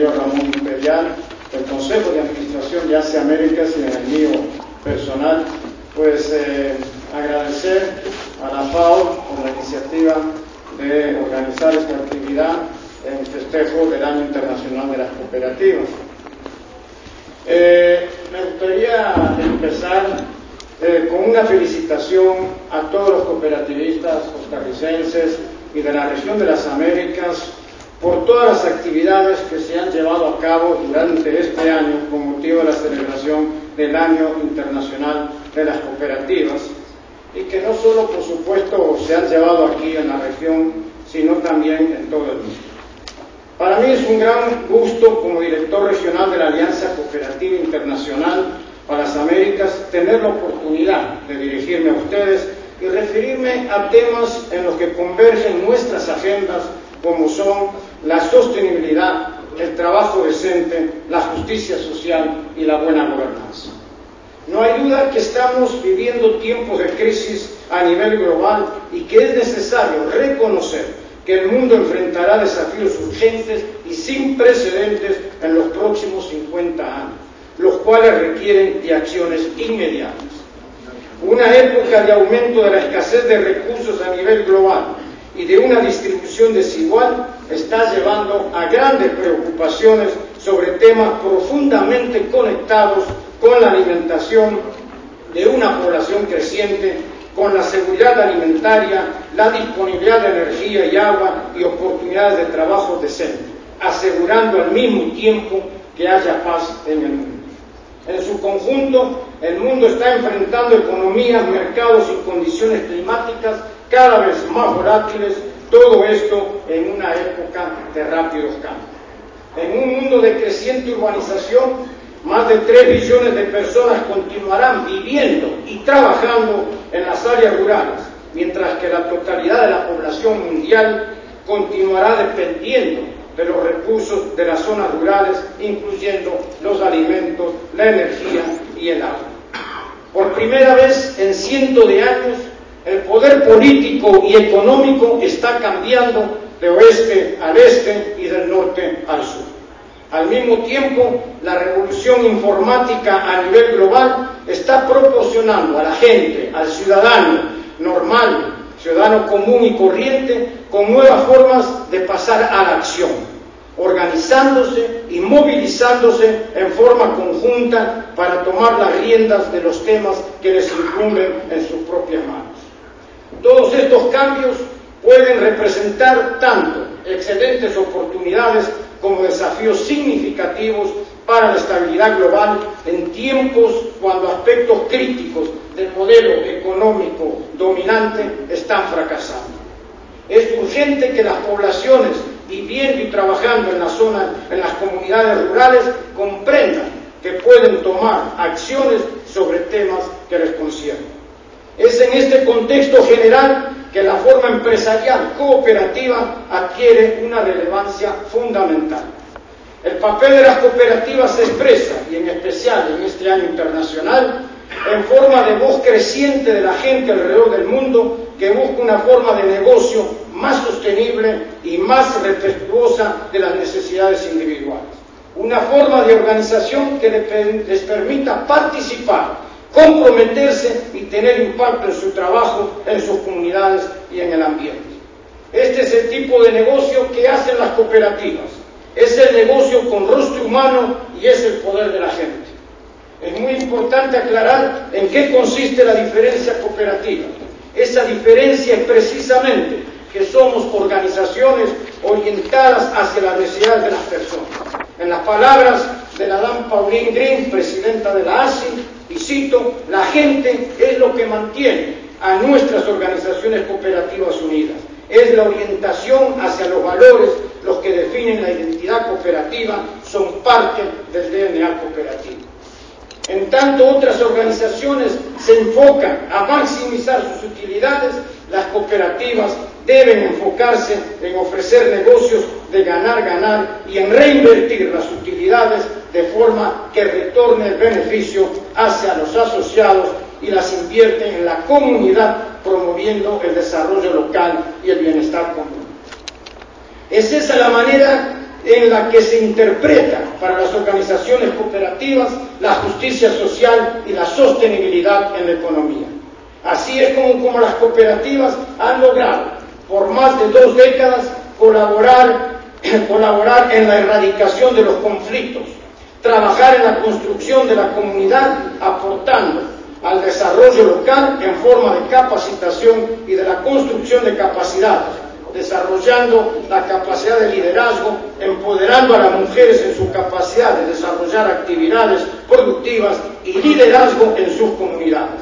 señor Ramón Imperial, el Consejo de Administración de Asia Américas y en el mío personal, pues eh, agradecer a la FAO por la iniciativa de organizar esta actividad en festejo del Año Internacional de las Cooperativas. Eh, me gustaría empezar eh, con una felicitación a todos los cooperativistas costarricenses y de la región de las Américas por todas las actividades que se han llevado a cabo durante este año con motivo de la celebración del Año Internacional de las Cooperativas y que no solo, por supuesto, se han llevado aquí en la región, sino también en todo el mundo. Para mí es un gran gusto como director regional de la Alianza Cooperativa Internacional para las Américas tener la oportunidad de dirigirme a ustedes y referirme a temas en los que convergen nuestras agendas como son la sostenibilidad, el trabajo decente, la justicia social y la buena gobernanza. No hay duda que estamos viviendo tiempos de crisis a nivel global y que es necesario reconocer que el mundo enfrentará desafíos urgentes y sin precedentes en los próximos 50 años, los cuales requieren de acciones inmediatas. Una época de aumento de la escasez de recursos a nivel global y de una distribución desigual está llevando a grandes preocupaciones sobre temas profundamente conectados con la alimentación de una población creciente, con la seguridad alimentaria, la disponibilidad de energía y agua y oportunidades de trabajo decente, asegurando al mismo tiempo que haya paz en el mundo. En su conjunto, el mundo está enfrentando economías, mercados y condiciones climáticas cada vez más volátiles, todo esto en una época de rápidos cambios. En un mundo de creciente urbanización, más de 3 billones de personas continuarán viviendo y trabajando en las áreas rurales, mientras que la totalidad de la población mundial continuará dependiendo de los recursos de las zonas rurales, incluyendo los alimentos, la energía y el agua. Por primera vez en cientos de años, el poder político y económico está cambiando de oeste al este y del norte al sur. Al mismo tiempo, la revolución informática a nivel global está proporcionando a la gente, al ciudadano normal, ciudadano común y corriente, con nuevas formas de pasar a la acción, organizándose y movilizándose en forma conjunta para tomar las riendas de los temas que les incumben en sus propias manos. Todos estos cambios pueden representar tanto excelentes oportunidades como desafíos significativos para la estabilidad global en tiempos cuando aspectos críticos del modelo económico dominante están fracasando. Es urgente que las poblaciones viviendo y trabajando en la zona, en las comunidades rurales, comprendan que pueden tomar acciones sobre temas que les conciernen. Es en este contexto general que la forma empresarial cooperativa adquiere una relevancia fundamental. El papel de las cooperativas se expresa, y en especial en este año internacional, en forma de voz creciente de la gente alrededor del mundo que busca una forma de negocio más sostenible y más respetuosa de las necesidades individuales. Una forma de organización que les permita participar comprometerse y tener impacto en su trabajo, en sus comunidades y en el ambiente. Este es el tipo de negocio que hacen las cooperativas. Es el negocio con rostro humano y es el poder de la gente. Es muy importante aclarar en qué consiste la diferencia cooperativa. Esa diferencia es precisamente que somos organizaciones orientadas hacia las necesidades de las personas. En las palabras de la dama Pauline Green, presidenta de la ASI, y cito, la gente es lo que mantiene a nuestras organizaciones cooperativas unidas. Es la orientación hacia los valores los que definen la identidad cooperativa, son parte del DNA cooperativo. En tanto otras organizaciones se enfocan a maximizar sus utilidades, las cooperativas deben enfocarse en ofrecer negocios de ganar, ganar y en reinvertir las utilidades de forma que retorne el beneficio hacia los asociados y las invierte en la comunidad promoviendo el desarrollo local y el bienestar común. Es esa la manera en la que se interpreta para las organizaciones cooperativas la justicia social y la sostenibilidad en la economía. Así es como, las cooperativas han logrado por más de dos décadas colaborar, colaborar en la erradicación de los conflictos, trabajar en la construcción de la comunidad aportando al desarrollo local en forma de capacitación y de la construcción de capacidades, desarrollando la capacidad de liderazgo, empoderando a las mujeres en su capacidad de desarrollar actividades productivas y liderazgo en sus comunidades.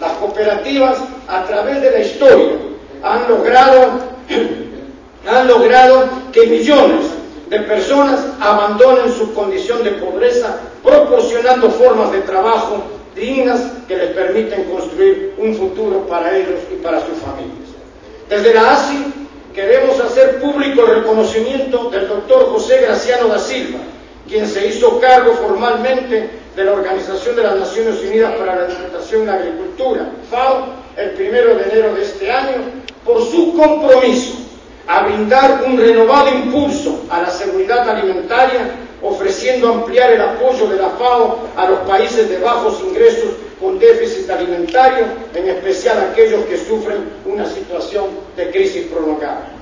Las cooperativas, a través de la historia, han logrado, han logrado que millones de personas abandonen su condición de pobreza, proporcionando formas de trabajo dignas que les permiten construir un futuro para ellos y para sus familias. Desde la ASI queremos hacer público el reconocimiento del doctor José Graciano da Silva, quien se hizo cargo formalmente de la Organización de las Naciones Unidas para la Alimentación y la Agricultura, FAO, el primero de enero de este año, por su compromiso a brindar un renovado impulso a la seguridad alimentaria, ofreciendo ampliar el apoyo de la FAO a los países de bajos ingresos con déficit alimentario, en especial aquellos que sufren una situación de crisis prolongada.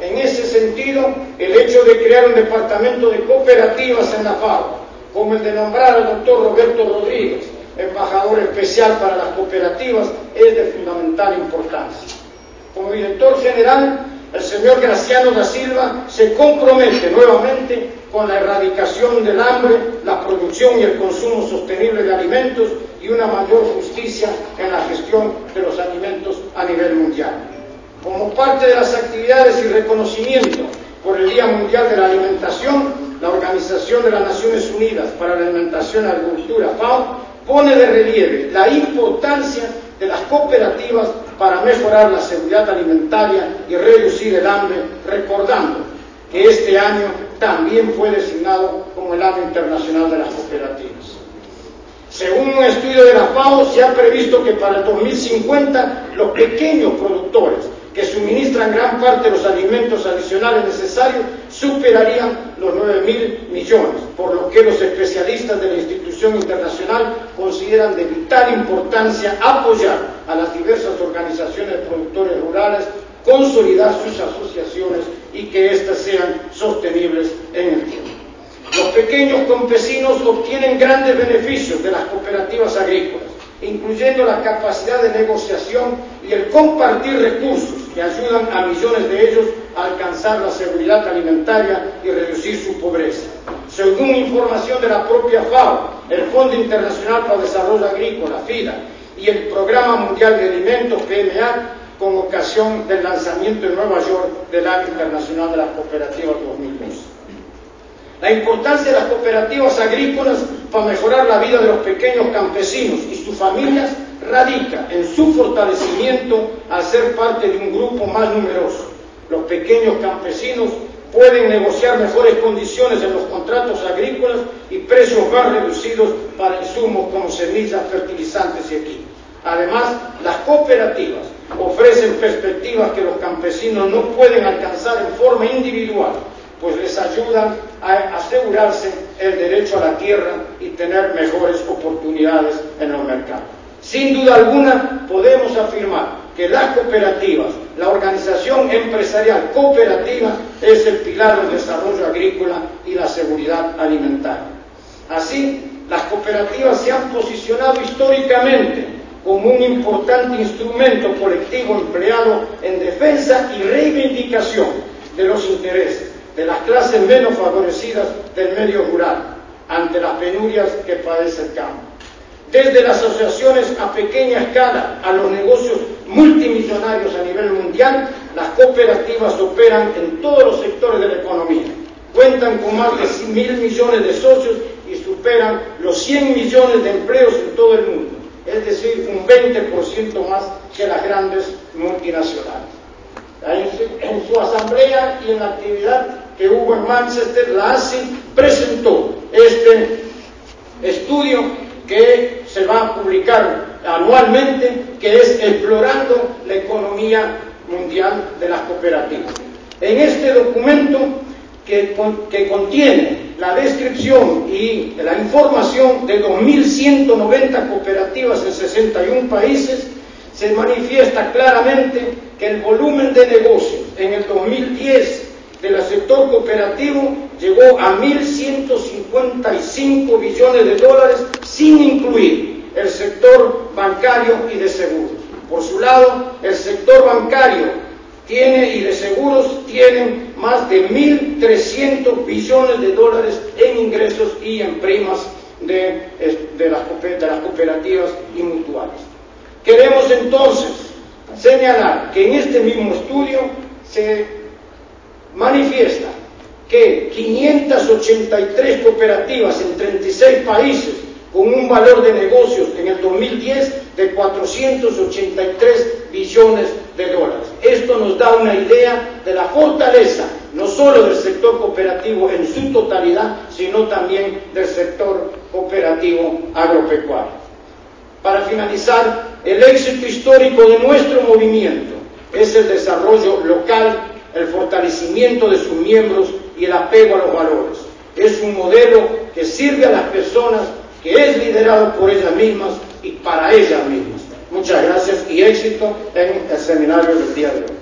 En ese sentido, el hecho de crear un departamento de cooperativas en la FAO, como el de nombrar al doctor Roberto Rodríguez, embajador especial para las cooperativas, es de fundamental importancia. Como director general, el señor Graciano da Silva se compromete nuevamente con la erradicación del hambre, la producción y el consumo sostenible de alimentos y una mayor justicia en la gestión de los alimentos a nivel mundial. Como parte de las actividades y reconocimiento por el Día Mundial de la Alimentación, la Organización de las Naciones Unidas para la Alimentación y la Agricultura, FAO, pone de relieve la importancia de las cooperativas para mejorar la seguridad alimentaria y reducir el hambre, recordando que este año también fue designado como el año internacional de las cooperativas. Según un estudio de la FAO, se ha previsto que para el 2050 los pequeños productores que suministran gran parte de los alimentos adicionales necesarios superarían los 9 mil millones, por lo que los especialistas de la institución internacional consideran de vital importancia apoyar a las diversas organizaciones productores rurales, consolidar sus asociaciones y que éstas sean sostenibles en el tiempo. Los pequeños campesinos obtienen grandes beneficios de las cooperativas agrícolas, incluyendo la capacidad de negociación y el compartir recursos que ayudan a millones de ellos a alcanzar la seguridad alimentaria y reducir su pobreza. Según información de la propia FAO, el Fondo Internacional para el Desarrollo Agrícola, FIDA, y el Programa Mundial de Alimentos, PMA, con ocasión del lanzamiento en Nueva York del Año Internacional de las Cooperativas 2012. La importancia de las cooperativas agrícolas para mejorar la vida de los pequeños campesinos y sus familias radica en su fortalecimiento al ser parte de un grupo más numeroso. Los pequeños campesinos pueden negociar mejores condiciones en los contratos agrícolas y precios más reducidos para insumos como semillas, fertilizantes y equipos. Además, las cooperativas ofrecen perspectivas que los campesinos no pueden alcanzar en forma individual, pues les ayudan a asegurarse el derecho a la tierra y tener mejores oportunidades en los mercados. Sin duda alguna, podemos afirmar que las cooperativas, la organización empresarial cooperativa, es el pilar del desarrollo agrícola y la seguridad alimentaria. Así, las cooperativas se han posicionado históricamente como un importante instrumento colectivo empleado en defensa y reivindicación de los intereses de las clases menos favorecidas del medio rural ante las penurias que padece el campo desde las asociaciones a pequeña escala a los negocios multimillonarios a nivel mundial, las cooperativas operan en todos los sectores de la economía. Cuentan con más de mil millones de socios y superan los 100 millones de empleos en todo el mundo, es decir, un 20% más que las grandes multinacionales. En su asamblea y en la actividad que hubo en Manchester, la ASI presentó este estudio que se va a publicar anualmente, que es Explorando la Economía Mundial de las Cooperativas. En este documento que, que contiene la descripción y la información de 2.190 cooperativas en 61 países, se manifiesta claramente que el volumen de negocios en el 2010 del sector cooperativo llegó a 1.155 billones de dólares sin incluir el sector bancario y de seguros. Por su lado, el sector bancario tiene y de seguros tienen más de 1.300 billones de dólares en ingresos y en primas de, de, las, de las cooperativas y mutuales. Queremos entonces señalar que en este mismo estudio se que 583 cooperativas en 36 países con un valor de negocios en el 2010 de 483 billones de dólares. Esto nos da una idea de la fortaleza no solo del sector cooperativo en su totalidad, sino también del sector cooperativo agropecuario. Para finalizar, el éxito histórico de nuestro movimiento es el desarrollo local el fortalecimiento de sus miembros y el apego a los valores. Es un modelo que sirve a las personas, que es liderado por ellas mismas y para ellas mismas. Muchas gracias y éxito en el seminario del día de hoy.